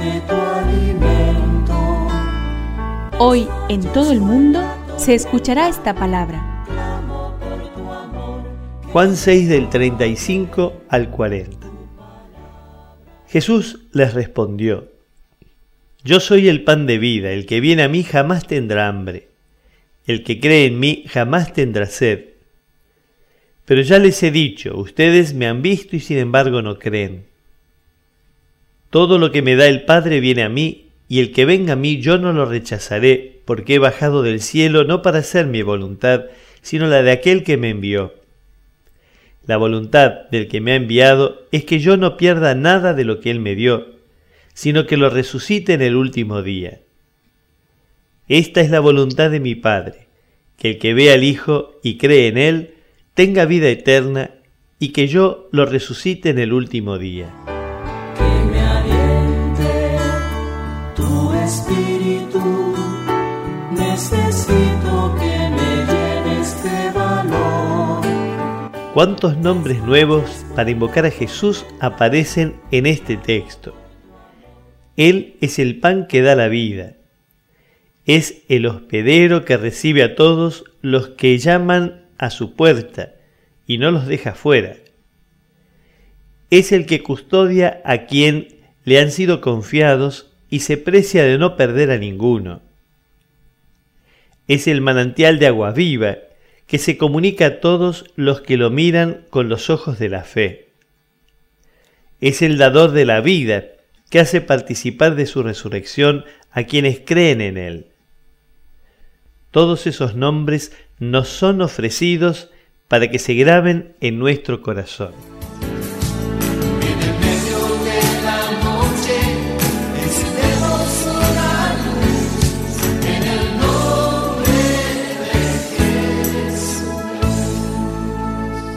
de tu alimento. Hoy en todo el mundo se escuchará esta palabra. Juan 6 del 35 al 40. Jesús les respondió, Yo soy el pan de vida, el que viene a mí jamás tendrá hambre, el que cree en mí jamás tendrá sed. Pero ya les he dicho, ustedes me han visto y sin embargo no creen. Todo lo que me da el Padre viene a mí, y el que venga a mí yo no lo rechazaré, porque he bajado del cielo no para hacer mi voluntad, sino la de aquel que me envió. La voluntad del que me ha enviado es que yo no pierda nada de lo que él me dio, sino que lo resucite en el último día. Esta es la voluntad de mi Padre, que el que ve al Hijo y cree en él tenga vida eterna y que yo lo resucite en el último día. ¿Cuántos nombres nuevos para invocar a Jesús aparecen en este texto? Él es el pan que da la vida. Es el hospedero que recibe a todos los que llaman a su puerta y no los deja fuera. Es el que custodia a quien le han sido confiados y se precia de no perder a ninguno. Es el manantial de agua viva que se comunica a todos los que lo miran con los ojos de la fe. Es el dador de la vida que hace participar de su resurrección a quienes creen en él. Todos esos nombres nos son ofrecidos para que se graben en nuestro corazón.